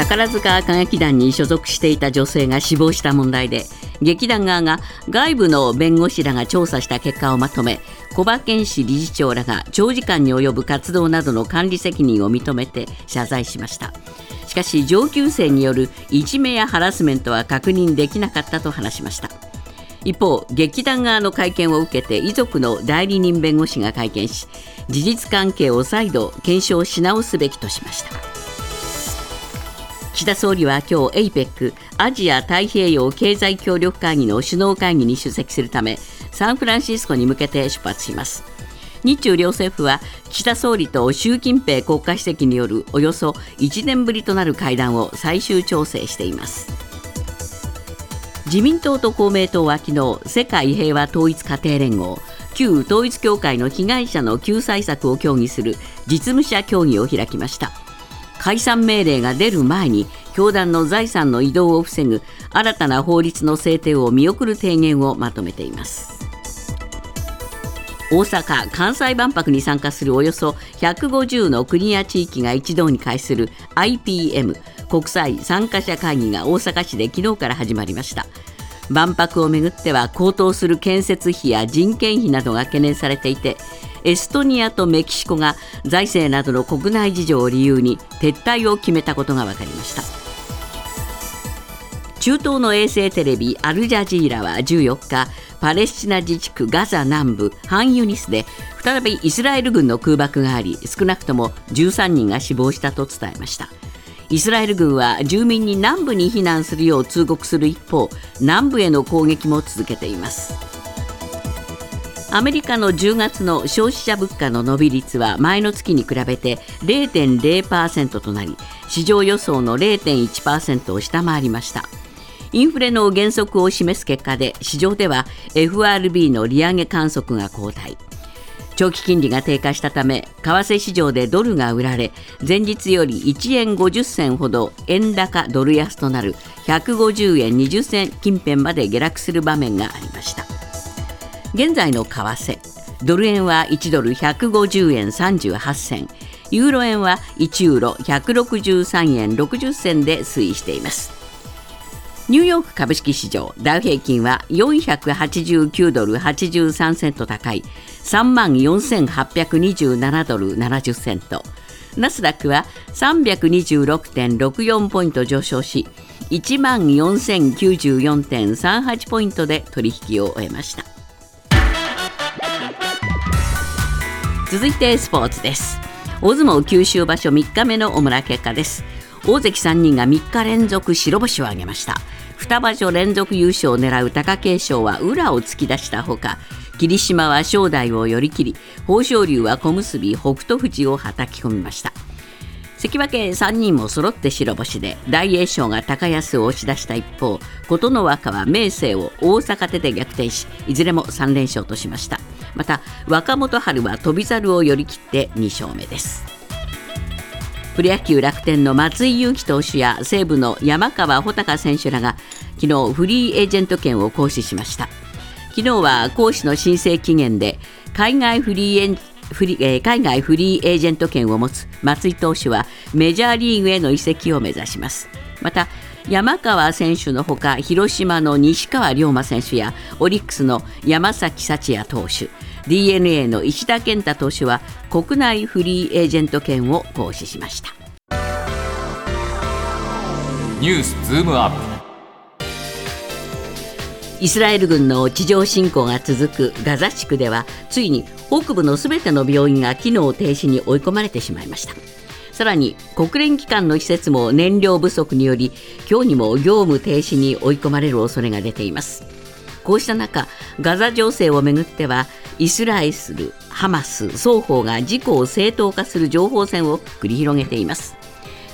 宝塚歌劇団に所属していた女性が死亡した問題で劇団側が外部の弁護士らが調査した結果をまとめ小馬健氏理事長らが長時間に及ぶ活動などの管理責任を認めて謝罪しました。しかし上級生によるいじめやハラスメントは確認できなかったと話しました。一方劇団側の会見を受けて遺族の代理人弁護士が会見し事実関係を再度検証し直すべきとしました。岸田総理は今日 APEC アジア太平洋経済協力会議の首脳会議に出席するためサンフランシスコに向けて出発します。日中両政府は岸田総理と習近平国家主席によるおよそ1年ぶりとなる会談を最終調整しています。自民党と公明党は昨日世界平和統一家庭連合旧統一教会の被害者の救済策を協議する実務者協議を開きました。解散命令が出る前に教団の財産の移動を防ぐ新たな法律の制定を見送る提言をまとめています。大阪・関西万博に参加するおよそ150の国や地域が一堂に会する IPM 国際参加者会議が大阪市で昨日から始まりました。万博をめぐっては高騰する建設費や人件費などが懸念されていてエストニアとメキシコが財政などの国内事情を理由に撤退を決めたことが分かりました。中東の衛星テレビアルジャジーラは14日パレスチナ自治区ガザ南部ハンユニスで再びイスラエル軍の空爆があり少なくとも13人が死亡したと伝えました。イスラエル軍は住民に南部に避難するよう通告する一方南部への攻撃も続けています。アメリカの10月の消費者物価の伸び率は前の月に比べて0.0%となり市場予想の0.1%を下回りました。インフレの減速を示す結果で市場では FRB の利上げ観測が後退。長期金利が低下したため為替市場でドルが売られ前日より1円50銭ほど円高ドル安となる150円20銭近辺まで下落する場面がありました。現在の為替ドル円は1ドル150円38銭ユーロ円は1ユーロ163円60銭で推移しています。ニューヨーク株式市場ダウ平均は489ドル83セント高い。3万4827ドル70セント。ナスダックは326.64ポイント上昇し1万4094.38ポイントで取引を終えました。続いてスポーツです。大相撲九州場所3日目の主な結果です。大関3人が3日連続白星を挙げました。2場所連続優勝を狙う貴景勝は裏を突き出したほか霧島は正代を寄り切り豊昇龍は小結北勝富士をはたき込みました。関脇3人も揃って白星で大栄翔が高安を押し出した一方琴ノ若は明生を大阪手で逆転しいずれも3連勝としました。また若元春は翔猿を寄り切って2勝目です。プロ野球楽天の松井裕樹投手や西武の山川穂高選手らが昨日フリーエージェント権を行使しました。昨日は行使の申請期限で海外フリーエフリえー、海外フリーエージェント権を持つ松井投手はメジャーリーグへの移籍を目指します。また山川選手のほか広島の西川龍馬選手やオリックスの山崎幸也投手 d n a の石田健太投手は国内フリーエージェント権を行使しました。ニュースズームアップ。イスラエル軍の地上侵攻が続くガザ地区ではついに北部のすべての病院が機能停止に追い込まれてしまいました。さらに国連機関の施設も燃料不足により今日にも業務停止に追い込まれる恐れが出ていますこうした中ガザ情勢をめぐってはイスラエルハマス双方が事故を正当化する情報戦を繰り広げています。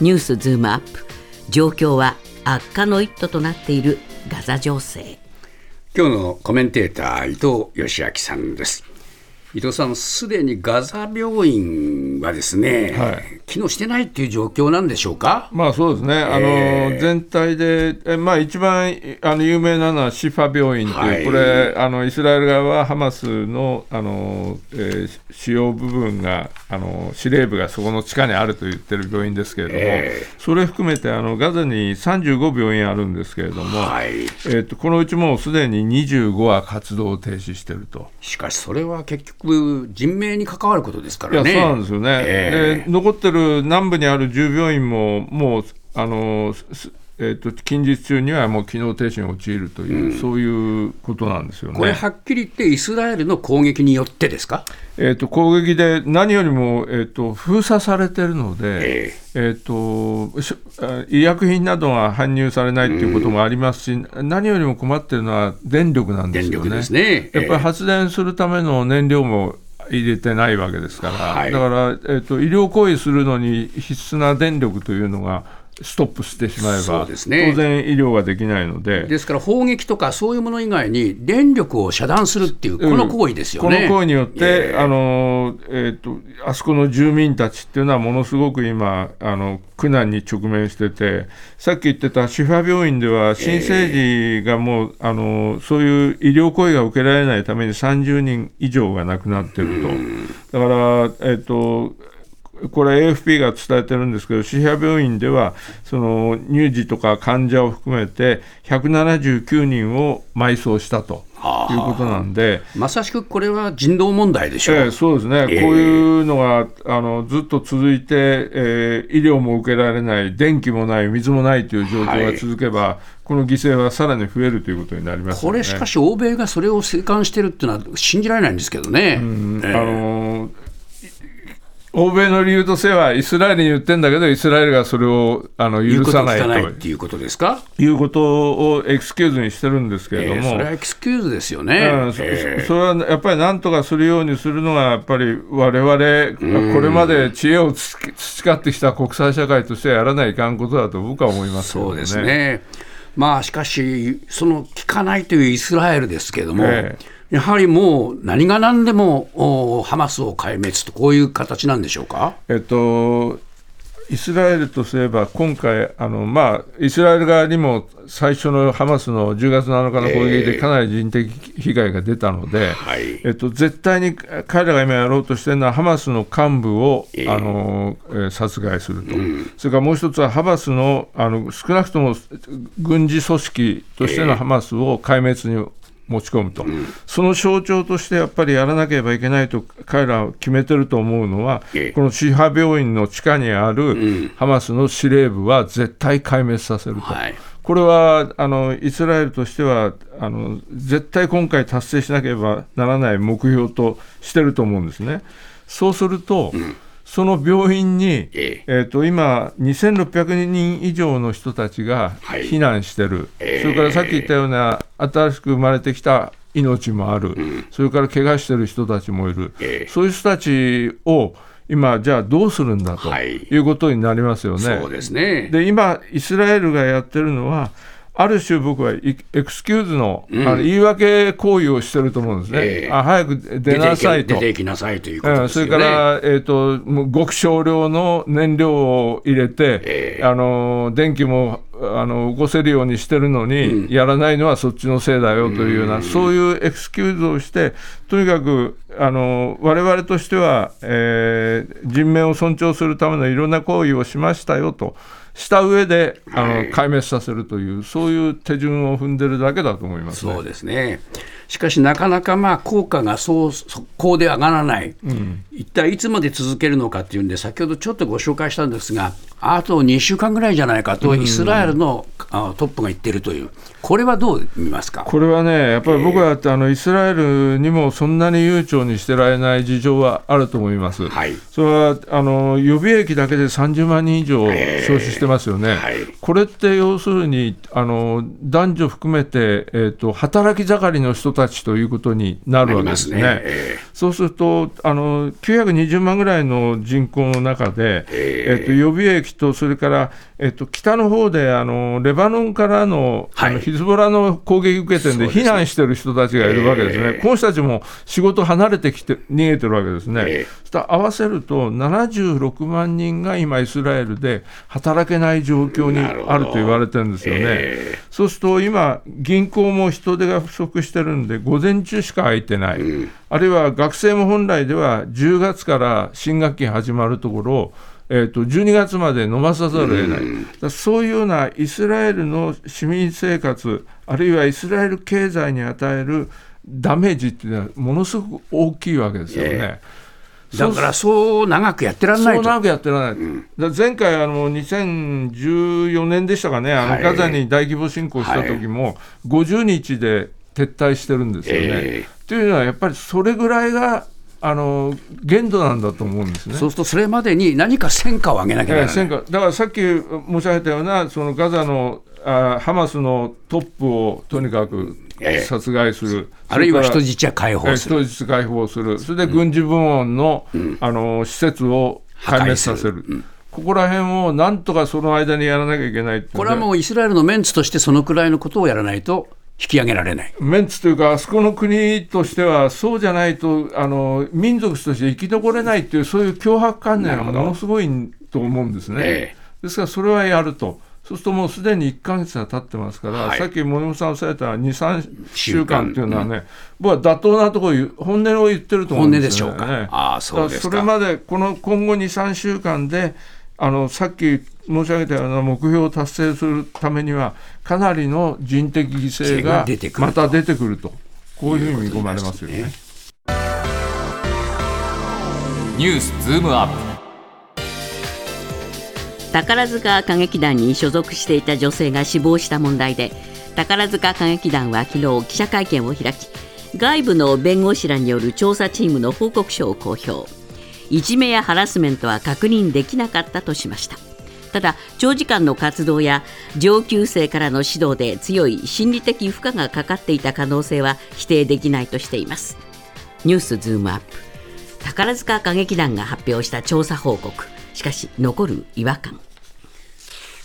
ニュースズームアップ。状況は悪化の一途となっているガザ情勢。今日のコメンテーター伊藤義明さんです。伊藤さんすでにガザ病院はですね、はい、機能してないっていう状況なんでしょうか？まあそうですね、あの全体で、えまあ、一番あの有名なのはシファ病院という、はいこれあの、イスラエル側はハマスのあの、えー主要部分があの、司令部がそこの地下にあると言ってる病院ですけれども、えそれ含めてあのガザに35病院あるんですけれども、はい。えっとこのうちもうすでに25は活動を停止していると。しかしそれは結局人命に関わることですからね。そうなんですよね、えで残ってる南部にある10病院も、もうあの、すえー、と近日中にはもう機能停止に陥るという、そういうことなんですよね。これはっきり言ってイスラエルの攻撃によってですか？えー、と攻撃で何よりも、えー、と封鎖されてるので、ええー、と医薬品などが搬入されないということもありますし、何よりも困ってるのは電力なんですよね。電力ですね。やっぱりええ発電するための燃料も入れてないわけですから、はいだから、えっと医療行為するのに必須な電力というのがストップしてしまえば、ね当然、医療ができないので。ですから砲撃とかそういうもの以外に電力を遮断するっていうこの行為ですよね。この行為によって、ええあのえー、とあそこの住民たちっていうのは、ものすごく今、あの苦難に直面してて、さっき言ってたシファ病院では、新生児がもう、あのそういう医療行為が受けられないために30人以上が亡くなってると。だから、えーとこれ AFP が伝えてるんですけど、シファ病院では、その乳児とか患者を含めて、179人を埋葬したということなんで、まさしくこれは人道問題でしょう。ええそうですね、ええ。こういうのがあのずっと続いて、えー医療も受けられない、電気もない、水もないという状況が続けば、この犠牲はさらに増えるということになりますよね。これしかし欧米がそれを静観してるっていうのは信じられないんですけどね。ええ。あのい欧米の理由としては、イスラエルに言ってんだけど、イスラエルがそれをあの言うことを許さないとていうことですか。いうことをエクスキューズにしてるんですけれども。ええそれはエクスキューズですよね。うんそええそそれはやっぱりなんとかするようにするのが、やっぱり我々、これまで知恵をつ培ってきた国際社会としてはやらないかんことだと僕は思いますけどそうですね。まあしかし、その聞かないというイスラエルですけれども、えやはりもう何が何でもおハマスを壊滅と、こういう形なんでしょうか？えっと、イスラエルとすれば、今回あの、まあ、イスラエル側にも最初のハマスの10月7日の攻撃でかなり人的被害が出たので、はい。えっと、絶対に彼らが今やろうとしているのは、ハマスの幹部を、ええ。あのえー殺害すると、それからもう一つは、ハマスのあの少なくとも軍事組織としてのハマスを壊滅に持ち込むと、その象徴としてやっぱりやらなければいけないと彼らは決めてると思うのは、ええ。このシハ病院の地下にあるハマスの司令部は絶対壊滅させると。はい。これはあのイスラエルとしてはあの絶対今回達成しなければならない目標としてると思うんですね。そうすると、その病院に、ええ。えー、と今、2600人以上の人たちがはい。避難してる、ええ。それからさっき言ったような新しく生まれてきた命もある、それから怪我してる人たちもいる、ええ。そういう人たちを今、じゃあどうするんだとはい。いうことになりますよね。そうですね。で今、イスラエルがやってるのは、ある種、僕はイエクスキューズの,、あの言い訳行為をしてると思うんですね、ええ。あ早く出なさいと。出てきなさいということうんそ。れから、えー、とごく少量の燃料を入れて、ええ。あの電気もあの起こせるようにしてるのに、やらないのはそっちのせいだよというような、そういうエクスキューズをして、とにかくあの我々としては、えー人命を尊重するためのいろんな行為をしましたよと。した上であの、はい壊滅させるという、そういう手順を踏んでるだけだと思いますね。そうですね。しかし、なかなかまあ効果がそう速攻で上がらない、一体いつまで続けるのかっていうんで、先ほどちょっとご紹介したんですが、あと2週間ぐらいじゃないかと、イスラエルのあトップが言ってるという、これはどう見ますか？これはね、やっぱり僕はあのイスラエルにもそんなに悠長にしてられない事情はあると思います。はい。それはあの予備役だけで30万人以上招集してしてますよね、はい。これって要するにあの男女含めて、えー、と働き盛りの人たちということになるわけですね。すね。えそうするとあの920万ぐらいの人口の中で、えーと予備役とそれから、えー、と北の方であのレバノンからの,、はい。あのヒズボラの攻撃受けてるんで避難してる人たちがいるわけですね、ええ。この人たちも仕事離れてきて逃げてるわけですね。ええ。そ合わせると76万人が今イスラエルで働けない状況にあると言われてるんですよね。えそうすると今、銀行も人手が不足してるんで、午前中しか空いてない、あるいは学生も本来では10月から新学期始まるところを、えー、と12月まで飲まさざるを得ない、だからそういうようなイスラエルの市民生活、あるいはイスラエル経済に与えるダメージっていうのは、ものすごく大きいわけですよね。えだからそう長くやってらんないと。そう長くやってられない、だから前回あの、2014年でしたかね、あのはい。ガザに大規模侵攻した時も、50日で撤退してるんですよね。えというのは、やっぱりそれぐらいがあの限度なんだと思うんですね。そうするとそれまでに何か戦果を上げなきゃならない。ええ戦果。だからさっき申し上げたような、そのガザのあハマスのトップをとにかくええ。殺害する、あるいは人質は解放する。え人質解放する、それで軍事部門の,、あの施設を壊滅させる、ここら辺をなんとかその間にやらなきゃいけないこれはもうイスラエルのメンツとしてそのくらいのことをやらないと引き上げられない。メンツというか、あそこの国としては、そうじゃないとあの民族として生き残れないっていう、そういう脅迫観念がものすごいと思うんですね。ええですから、それはやると。そうするともうすでに1か月が経ってますから、はいさっき森本さんおっしゃった2、3週間っていうのはね、僕は妥当なところ本音を言ってると思うんですよね。本音でしょうかああそうですそれまで、この今後2、3週間で、あのさっき申し上げたような目標を達成するためには、かなりの人的犠牲がまた出てくると、こういうふうに見込まれますよね。ニュースズームアップ。宝塚歌劇団に所属していた女性が死亡した問題で宝塚歌劇団は昨日記者会見を開き外部の弁護士らによる調査チームの報告書を公表いじめやハラスメントは確認できなかったとしました。ただ長時間の活動や上級生からの指導で強い心理的負荷がかかっていた可能性は否定できないとしています。ニュースズームアップ。宝塚歌劇団が発表した調査報告。しかし残る違和感。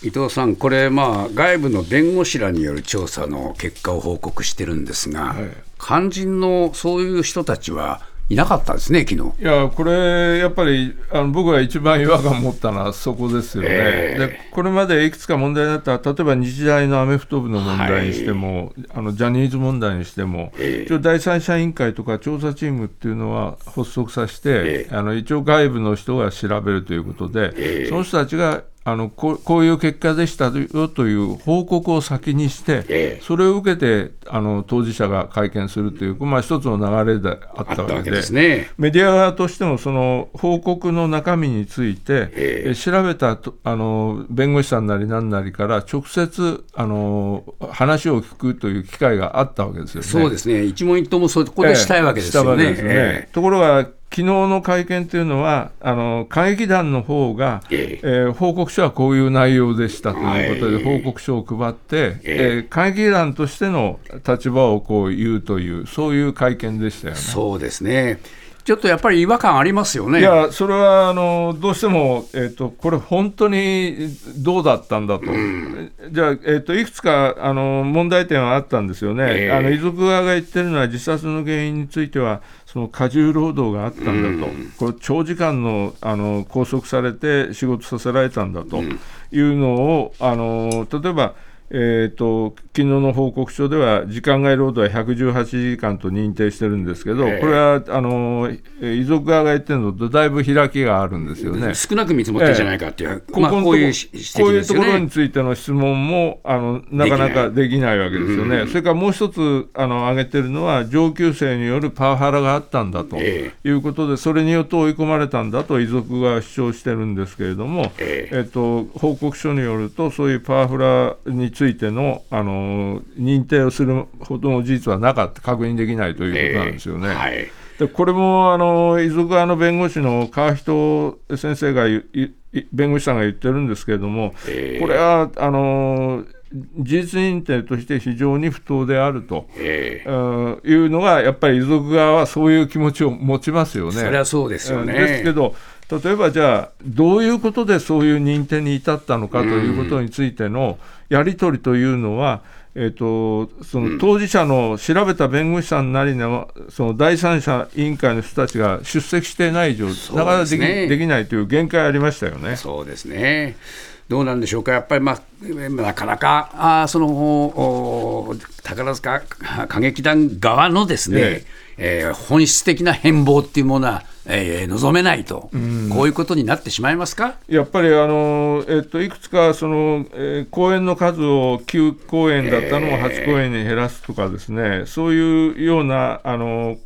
伊藤さん、これ、まあ、外部の弁護士らによる調査の結果を報告してるんですが、肝心のそういう人たちはいなかったですね、昨日。いやこれ、やっぱりあの僕が一番違和感を持ったのはそこですよね、ええ。でこれまでいくつか問題になった、例えば日大のアメフト部の問題にしても、あのジャニーズ問題にしても、一応、第三者委員会とか調査チームっていうのは発足させて、えあの一応、外部の人が調べるということで、その人たちがあのこうこういう結果でしたよという報告を先にして、ええそれを受けてあの当事者が会見するという、まあ、一つの流れであったわけで。ね。メディア側としても、その報告の中身について、えええ調べたとあの弁護士さんなりなんなりから、直接あの話を聞くという機会があったわけですよね。そうですね、一問一答もそこでしたいわけですよね。えねところが、昨日の会見というのは、あの歌劇団の方が、ええー報告書はこういう内容でしたということで、はい報告書を配って、ええー歌劇団としての立場をこう言うという、そういう会見でしたよね。そうですね。ちょっとやっぱり違和感ありますよね。いや、それはあのどうしても、えーと、これ、本当にどうだったんだと、じゃあ、えーと、いくつかあの問題点はあったんですよね、ええ。あの遺族側が言ってるのは、自殺の原因については、その過重労働があったんだと、これ、長時間のあの拘束されて仕事させられたんだというのを、あの例えば、えー、と昨日の報告書では、時間外労働は118時間と認定してるんですけど、ええ。これはあのえー遺族側が言ってるのとだいぶ開きがあるんですよね。少なく見積もってじゃないかっていう、まあ、ここのとここういう指摘こういうところに。ついての質問もあのなかなかできない。わけですよね。それからもう一つあの挙げてるのは、上級生によるパワハラがあったんだとえいうことで、それによって追い込まれたんだと遺族が主張してるんですけれども、ええ。えっと、報告書によると、そういうパワハラについてのあの認定をするほどの事実はなかった、確認できないということなんですよね。はいでこれもあの遺族側の弁護士の川人先生が弁護士さんが言ってるんですけれども、えー、これはあの事実認定として非常に不当であると、えー、いうのが、やっぱり遺族側はそういう気持ちを持ちますよね。そそうですよね。ですけど、例えばじゃあ、どういうことでそういう認定に至ったのかということについてのやり取りというのは、えーと、その当事者の調べた弁護士さんなりのその第三者委員会の人たちが出席していない以上、なかなかでき,、できないという限界ありましたよね。そうですね。どうなんでしょうか、やっぱり、まあ、なかなかあその宝塚歌劇団側のですね、ねえー、本質的な変貌っていうものは、えー、望めないと、うん、こういうことになってしまいますか？やっぱり、あのえっと、いくつかその、えー、公演の数を9公演だったのを8公演に減らすとかですね、えー、そういうようなあの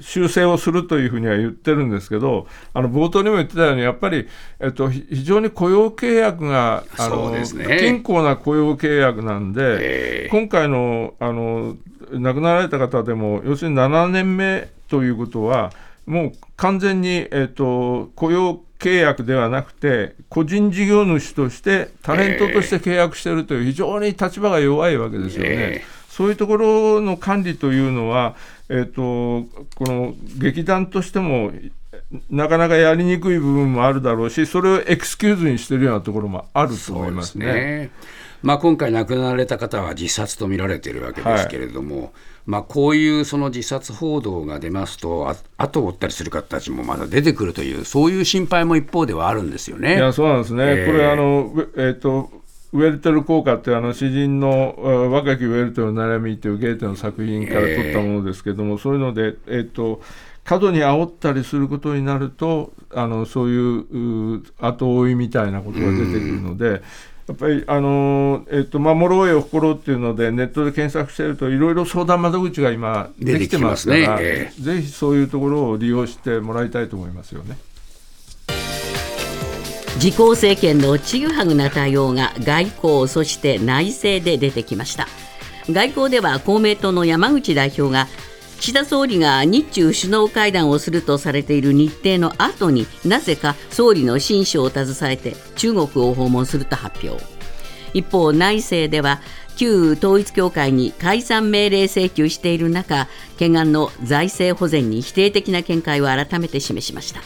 修正をするというふうには言ってるんですけど、あの冒頭にも言ってたように、やっぱり、えっと、非常に雇用契約が、あの、ね、不健康な雇用契約なんで、今回のあの亡くなられた方でも、要するに7年目ということは、もう完全に、えっと、雇用契約ではなくて、個人事業主として、タレントとして契約しているという、非常に立場が弱いわけですよね。そういうところの管理というのは、えーと、この劇団としてもなかなかやりにくい部分もあるだろうし、それをエクスキューズにしてるようなところもあると思いますね。ね。まあ、今回亡くなられた方は自殺と見られているわけですけれども、はい、まあ、こういうその自殺報道が出ますと、あ後を追ったりする方たちもまだ出てくるという、そういう心配も一方ではあるんですよね。いやそうなんですね、えー、これあの、えーとウェルテル効果ってあの詩人の若きウェルテルの悩みというゲーテの作品から取ったものですけども、そういうので、えっ、と、過度に煽ったりすることになるとあのそういう後追いみたいなことが出てくるので。やっぱり、あのえっと、守ろうよ、心っていうので、ネットで検索してると、いろいろ相談窓口が今、できてますから、ねえー、ぜひそういうところを利用してもらいたいと思いますよね。自公政権のちぐはぐな対応が外交そして内政で出てきました外交では公明党の山口代表が岸田総理が日中首脳会談をするとされている日程の後になぜか総理の親書を携えて中国を訪問すると発表。一方内政では旧統一教会に解散命令請求している中懸案の財政保全に否定的な見解を改めて示しました。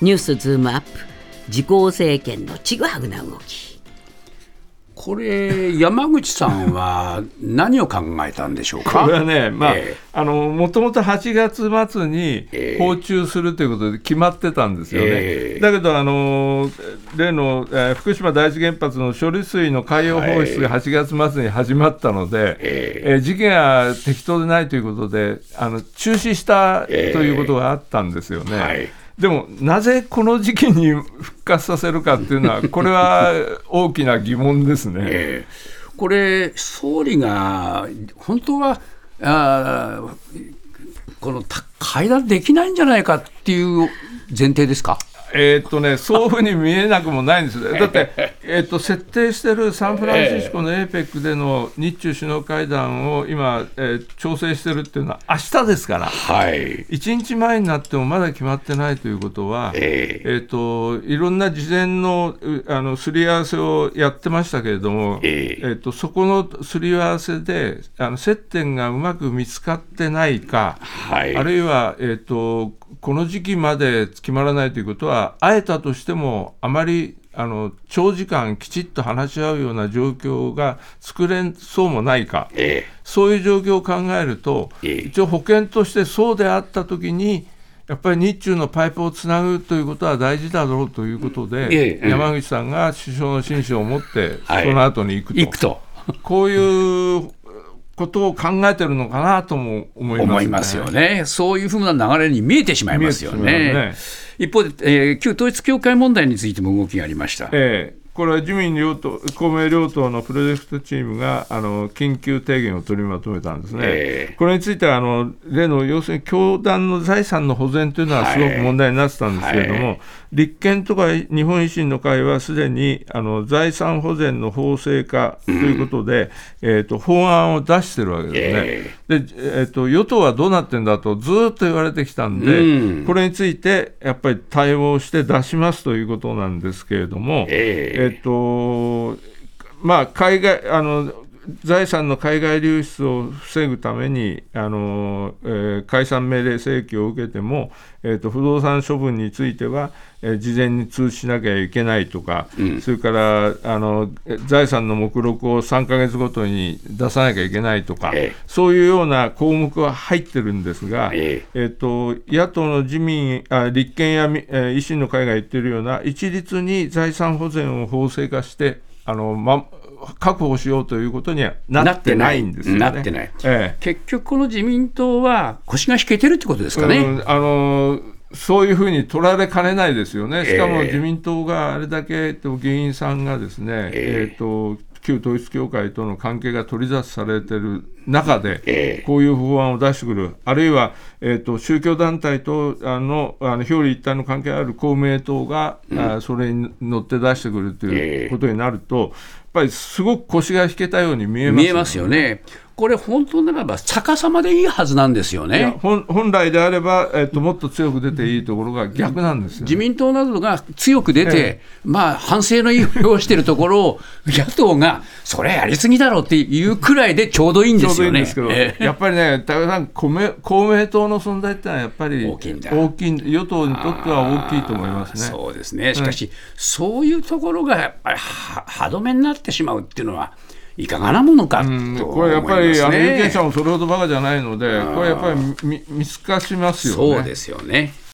ニュースズームアップ自公政権のちぐはぐな動き。これ、山口さんは何を考えたんでしょうか？これはね、まあ、えー、あのもともと8月末に訪中するということで決まってたんですよね。えー、だけど、あの例の、えー、福島第一原発の処理水の海洋放出が8月末に始まったので、えー、えー、時期が適当でないということで、あの中止したということがあったんですよね。はいでも、なぜこの時期に復活させるかっていうのは、これは大きな疑問ですね。えー、これ、総理が本当はあこの会談できないんじゃないかっていう前提ですか？えー、っとね、そういうふうに見えなくもないんです。だって、えー、っと設定してるサンフランシスコの APEC での日中首脳会談を今、えー、調整してるっていうのは、明日ですから、はい、1日前になってもまだ決まってないということは、えー、えーといろんな事前のあのすり合わせをやってましたけれども、えー、えーとそこのすり合わせであの接点がうまく見つかってないか、はい、あるいは、えーとこの時期まで決まらないということは、会えたとしても、あまりあの長時間きちっと話し合うような状況が作れそうもないか、ええ、そういう状況を考えると、え、一応保険としてそうであったときに、やっぱり日中のパイプをつなぐということは大事だろうということで、山口さんが首相の親書を持って、その後に行くと。行くと。こういうことを考えてるのかなとも思います、ね、思いますよね。そういうふうな流れに見えてしまいますよね。ね一方で、えー、旧統一教会問題についても動きがありました。えーこれは自民両党、公明両党のプロジェクトチームがあの緊急提言を取りまとめたんですね。えー、これについてはあの、例の要するに教団の財産の保全というのはすごく問題になってたんですけれども、はいはい、立憲とか日本維新の会はすでにあの財産保全の法制化ということで、えー、と法案を出してるわけですね。でえー、と与党はどうなってんだとずっと言われてきたんで、うん。これについてやっぱり対応して出しますということなんですけれども、ええ。っとまあ、海外あの財産の海外流出を防ぐためにあの、えー解散命令請求を受けても、えーと不動産処分については、えー事前に通知しなきゃいけないとか、それからあのえ財産の目録を3か月ごとに出さなきゃいけないとか、ええ。そういうような項目は入ってるんですが、ええ。っと野党の自民あ、立憲やみえー維新の会が言ってるような、一律に財産保全を法制化して、あのま、確保しようということにはなってないんですよね。なってない。え結局、この自民党は腰が引けてるってことですえかね。うんあのそういうふうに取られかねないですよね、しかもええ自民党があれだけ、えっと議員さんがですね、ええ。っと旧統一教会との関係が取り沙汰されてる中で、ええ。こういう法案を出してくる、あるいは、えっと宗教団体とあのあの表裏一体の関係ある公明党が、あそれに乗って出してくるとえいえうことになると、ぱりすごく腰が引けたように見えます見えますよね。これ、本当ならば逆さまでいいはずなんですよね。本本来であれば、えっともっと強く出ていいところが逆なんですよ、自民党などが強く出て、えまあ、反省の意を表しているところを、野党が、それやりすぎだろうっていうくらいでちょうどいいんですよね。どいいんですけど、ええやっぱりね、高田さん公明、公明党の存在ってのはやっぱり大きいんだ大きい与党にとっては大きいと思いますね。そうですね、しかし、そういうところがやっぱりは歯止めになってしまうっていうのは、いかがなものかね。これやっぱり、あの有権者もそれほどバカじゃないので、これやっぱり見見透かしますよね。そうですよね。